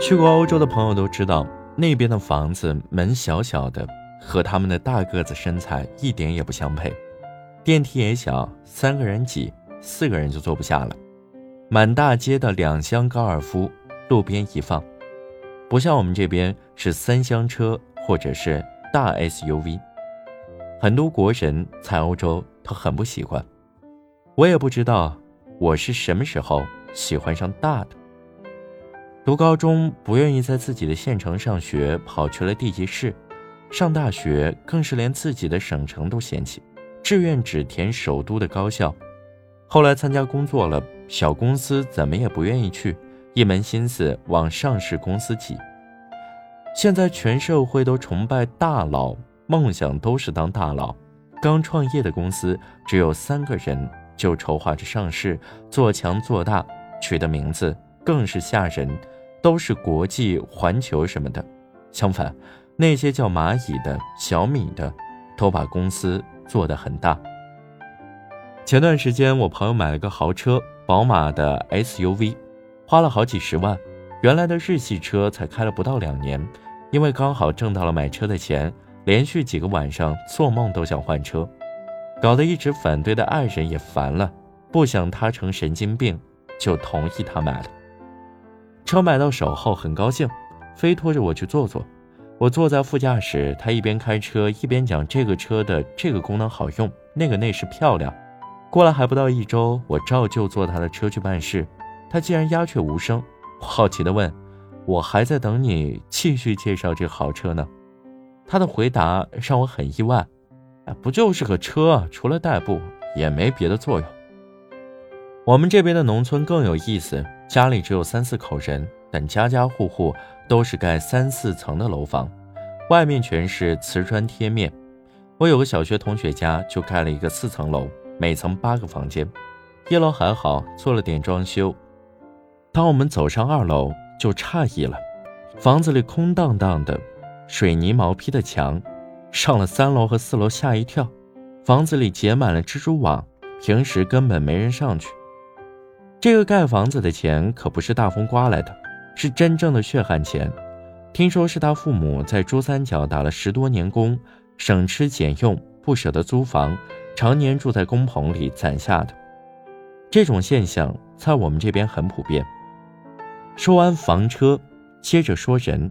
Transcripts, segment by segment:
去过欧洲的朋友都知道，那边的房子门小小的，和他们的大个子身材一点也不相配。电梯也小，三个人挤，四个人就坐不下了。满大街的两厢高尔夫，路边一放，不像我们这边是三厢车或者是大 SUV。很多国人在欧洲都很不习惯，我也不知道我是什么时候喜欢上大的。读高中不愿意在自己的县城上学，跑去了地级市；上大学更是连自己的省城都嫌弃，志愿只填首都的高校。后来参加工作了，小公司怎么也不愿意去，一门心思往上市公司挤。现在全社会都崇拜大佬。梦想都是当大佬，刚创业的公司只有三个人就筹划着上市，做强做大，取的名字更是吓人，都是国际、环球什么的。相反，那些叫蚂蚁的、小米的，都把公司做得很大。前段时间，我朋友买了个豪车，宝马的 SUV，花了好几十万。原来的日系车才开了不到两年，因为刚好挣到了买车的钱。连续几个晚上做梦都想换车，搞得一直反对的爱人也烦了，不想他成神经病，就同意他买了。车买到手后很高兴，非拖着我去坐坐。我坐在副驾驶，他一边开车一边讲这个车的这个功能好用，那个内饰漂亮。过了还不到一周，我照旧坐他的车去办事，他竟然鸦雀无声。我好奇地问：“我还在等你继续介绍这豪车呢。”他的回答让我很意外，不就是个车，除了代步也没别的作用。我们这边的农村更有意思，家里只有三四口人，但家家户户都是盖三四层的楼房，外面全是瓷砖贴面。我有个小学同学家就盖了一个四层楼，每层八个房间，一楼还好，做了点装修。当我们走上二楼，就诧异了，房子里空荡荡的。水泥毛坯的墙，上了三楼和四楼吓一跳，房子里结满了蜘蛛网，平时根本没人上去。这个盖房子的钱可不是大风刮来的，是真正的血汗钱。听说是他父母在珠三角打了十多年工，省吃俭用，不舍得租房，常年住在工棚里攒下的。这种现象在我们这边很普遍。说完房车，接着说人。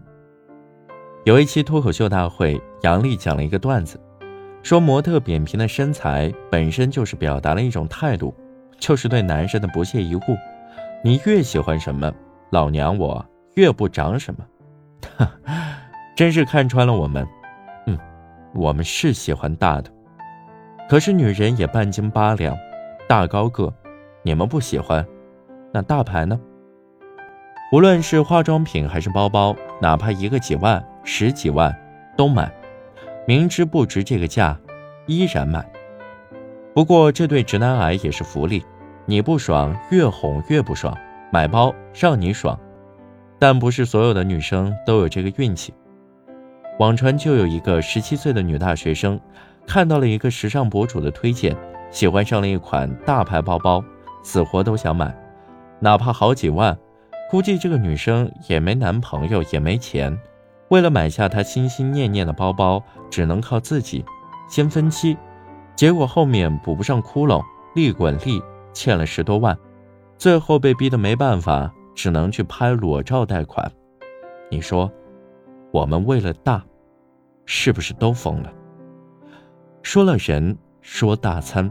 有一期脱口秀大会，杨笠讲了一个段子，说模特扁平的身材本身就是表达了一种态度，就是对男人的不屑一顾。你越喜欢什么，老娘我越不长什么。真是看穿了我们。嗯，我们是喜欢大的，可是女人也半斤八两，大高个，你们不喜欢，那大牌呢？无论是化妆品还是包包，哪怕一个几万。十几万都买，明知不值这个价，依然买。不过这对直男癌也是福利，你不爽越哄越不爽，买包让你爽。但不是所有的女生都有这个运气。网传就有一个十七岁的女大学生，看到了一个时尚博主的推荐，喜欢上了一款大牌包包，死活都想买，哪怕好几万。估计这个女生也没男朋友，也没钱。为了买下她心心念念的包包，只能靠自己，先分期，结果后面补不上窟窿，利滚利欠了十多万，最后被逼得没办法，只能去拍裸照贷款。你说，我们为了大，是不是都疯了？说了人，说大餐。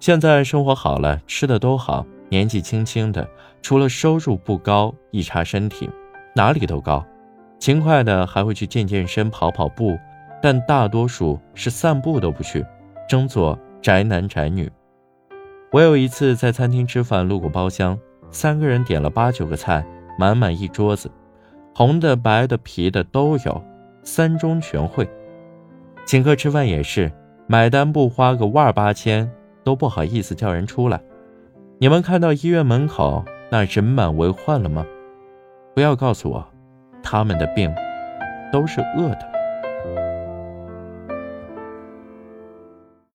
现在生活好了，吃的都好，年纪轻轻的，除了收入不高，一查身体，哪里都高。勤快的还会去健健身、跑跑步，但大多数是散步都不去，争做宅男宅女。我有一次在餐厅吃饭，路过包厢，三个人点了八九个菜，满满一桌子，红的、白的、皮的都有，三中全会。请客吃饭也是，买单不花个万八千都不好意思叫人出来。你们看到医院门口那人满为患了吗？不要告诉我。他们的病都是饿的。